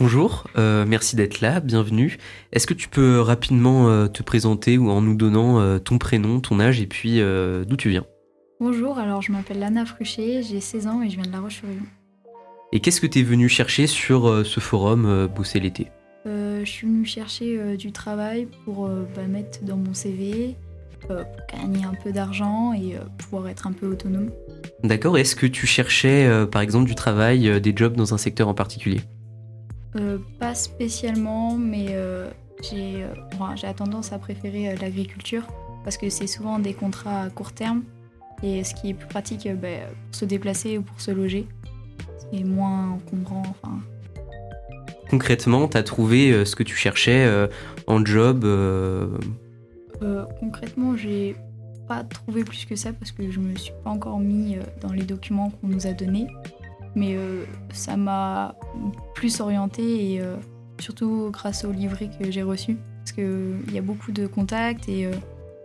Bonjour, euh, merci d'être là, bienvenue. Est-ce que tu peux rapidement euh, te présenter ou en nous donnant euh, ton prénom, ton âge et puis d'où tu viens? Bonjour, alors je m'appelle Lana Fruchet, j'ai 16 ans et je viens de La Roche-sur-Yon. Et qu'est-ce que tu es venu chercher sur ce forum Bosser l'été? Je suis venu chercher du travail pour bah, mettre dans mon CV, pour gagner un peu d'argent et pouvoir être un peu autonome. D'accord, est-ce que tu cherchais par exemple du travail, des jobs dans un secteur en particulier? Euh, pas spécialement, mais euh, j'ai euh, tendance à préférer l'agriculture parce que c'est souvent des contrats à court terme et ce qui est plus pratique bah, pour se déplacer ou pour se loger. Moins encombrant. Enfin. Concrètement, tu as trouvé ce que tu cherchais en job Concrètement, j'ai pas trouvé plus que ça parce que je me suis pas encore mis dans les documents qu'on nous a donnés mais euh, ça m'a plus orientée et euh, surtout grâce au livret que j'ai reçu parce qu'il y a beaucoup de contacts et euh,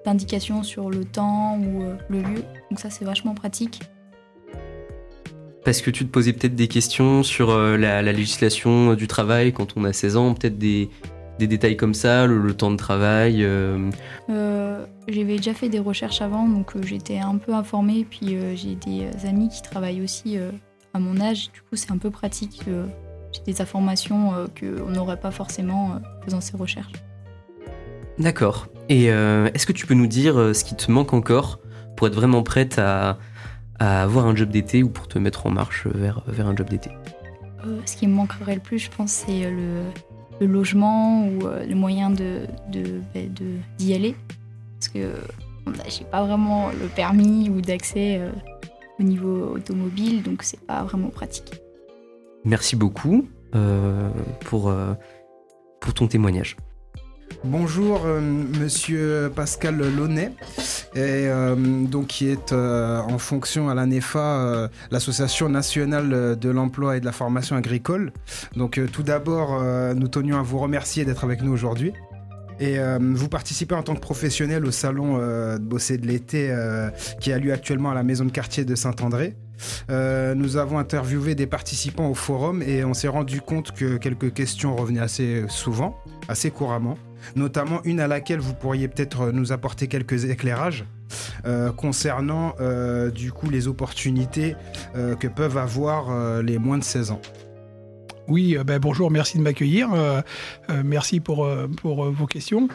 d'indications sur le temps ou le lieu donc ça c'est vachement pratique. Parce que tu te posais peut-être des questions sur la, législation du travail quand on a 16 ans, peut-être des, détails comme ça, le, temps de travail J'avais déjà fait des recherches avant, donc j'étais un peu informée. Puis j'ai des amis qui travaillent aussi à mon âge. Du coup, c'est un peu pratique. J'ai des informations euh, qu'on n'aurait pas forcément en euh, faisant ces recherches. D'accord. Et euh, est-ce que tu peux nous dire ce qui te manque encore pour être vraiment prête à, avoir un job d'été ou pour te mettre en marche vers, vers un job d'été Ce qui me manquerait le plus, je pense, c'est le, logement ou le moyen de, bah, de, d'y aller. Parce que j'ai pas vraiment le permis ou d'accès au niveau automobile, donc c'est pas vraiment pratique. Merci beaucoup euh, pour, euh, pour ton témoignage. Bonjour, euh, monsieur Pascal Launay, et, donc, qui est en fonction à l'ANEFA, l'Association nationale de l'emploi et de la formation agricole. Donc, tout d'abord, nous tenions à vous remercier d'être avec nous aujourd'hui. Et euh, vous participez en tant que professionnel au salon euh, de Bosser de l'été euh, qui a lieu actuellement à la maison de quartier de Saint-André. nous avons interviewé des participants au forum et on s'est rendu compte que quelques questions revenaient assez souvent, assez couramment, notamment une à laquelle vous pourriez peut-être nous apporter quelques éclairages. concernant du coup les opportunités que peuvent avoir les moins de 16 ans. Oui, euh, ben bonjour, merci de m'accueillir. Euh, euh, merci pour, pour vos questions.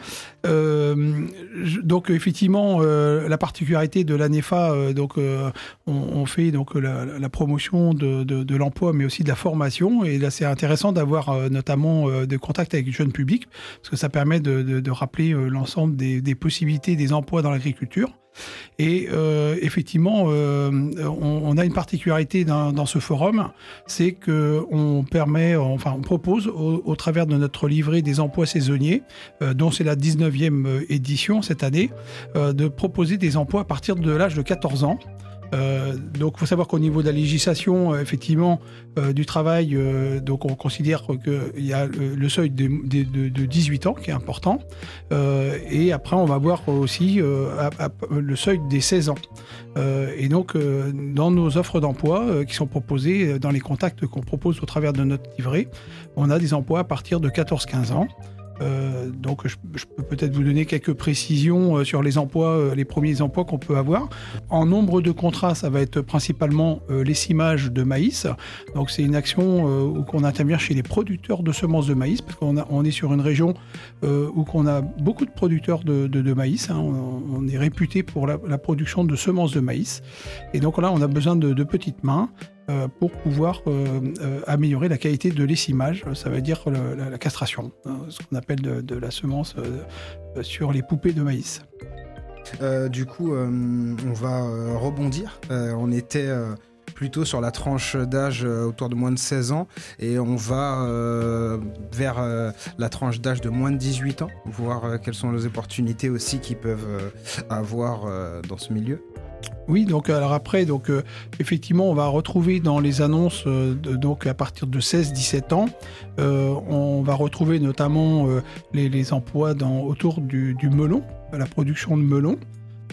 donc effectivement, la particularité de l'ANEFA, donc on, fait donc la, promotion de, de, l'emploi, mais aussi de la formation. Et là, c'est intéressant d'avoir notamment des contacts avec le jeune public, parce que ça permet de, de rappeler l'ensemble des, des possibilités des emplois dans l'agriculture. Et euh, effectivement, euh, on, a une particularité dans, ce forum, c'est que on permet, enfin, on propose au, travers de notre livret des emplois saisonniers, euh, dont c'est la 19e édition cette année, de proposer des emplois à partir de l'âge de 14 ans. Euh, donc, il faut savoir qu'au niveau de la législation, euh, effectivement, euh, du travail, donc on considère qu'il y a le, seuil de, de, 18 ans qui est important. et après, on va voir aussi le seuil des 16 ans. et donc, dans nos offres d'emploi qui sont proposées, dans les contacts qu'on propose au travers de notre livret, on a des emplois à partir de 14-15 ans. Euh, donc je, peux peut-être vous donner quelques précisions euh, sur les emplois, euh, les premiers emplois qu'on peut avoir. En nombre de contrats, ça va être principalement l'essimage de maïs. Donc c'est une action où on intervient chez les producteurs de semences de maïs, parce qu'on on est sur une région où on a beaucoup de producteurs de, maïs. Hein. On, est réputé pour la, production de semences de maïs. Et donc là, on a besoin de petites mains. Euh, pour pouvoir euh, euh, améliorer la qualité de l'essimage, ça veut dire la, castration, hein, ce qu'on appelle de, la semence sur les poupées de maïs. du coup, on va rebondir. on était plutôt sur la tranche d'âge autour de moins de 16 ans et on va vers la tranche d'âge de moins de 18 ans, voir quelles sont les opportunités aussi qu'ils peuvent avoir dans ce milieu. Oui, donc alors après, donc euh, effectivement, on va retrouver dans les annonces euh, donc à partir de 16-17 ans, euh, on va retrouver notamment les, emplois autour du, melon, la production de melon,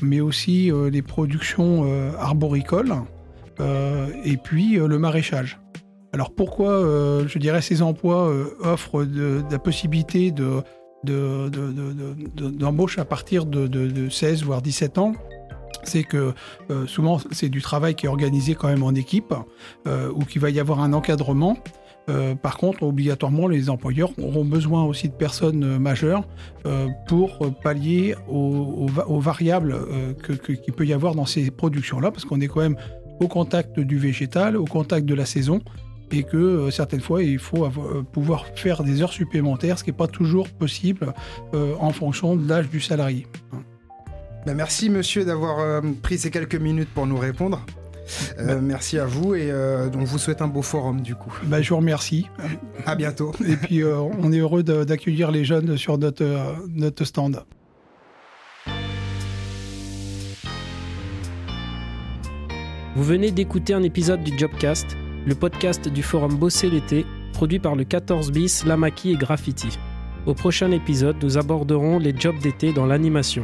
mais aussi les productions arboricoles et puis le maraîchage. Alors pourquoi, je dirais, ces emplois offrent la possibilité de de- de- de- de- de- d'embauche à partir de 16 voire 17 ans? C'est que euh, souvent c'est du travail qui est organisé quand même en équipe euh, ou qu'il va y avoir un encadrement. Euh, par contre, obligatoirement, les employeurs auront besoin aussi de personnes majeures pour pallier aux, aux va- aux variables qu'il peut y avoir dans ces productions-là, parce qu'on est quand même au contact du végétal, au contact de la saison, et que certaines fois, il faut pouvoir faire des heures supplémentaires, ce qui n'est pas toujours possible en fonction de l'âge du salarié. Ben, merci monsieur d'avoir euh, pris ces quelques minutes pour nous répondre. Euh, merci à vous et euh, on vous souhaite un beau forum du coup. Ben, je vous remercie. À bientôt. Et puis, euh, on est heureux d'accueillir les jeunes sur notre, euh, notre stand. Vous venez d'écouter un épisode du Jobcast, le podcast du forum Bosser l'été, produit par le 14 bis, Lamaki et Graffiti. Au prochain épisode, nous aborderons les jobs d'été dans l'animation.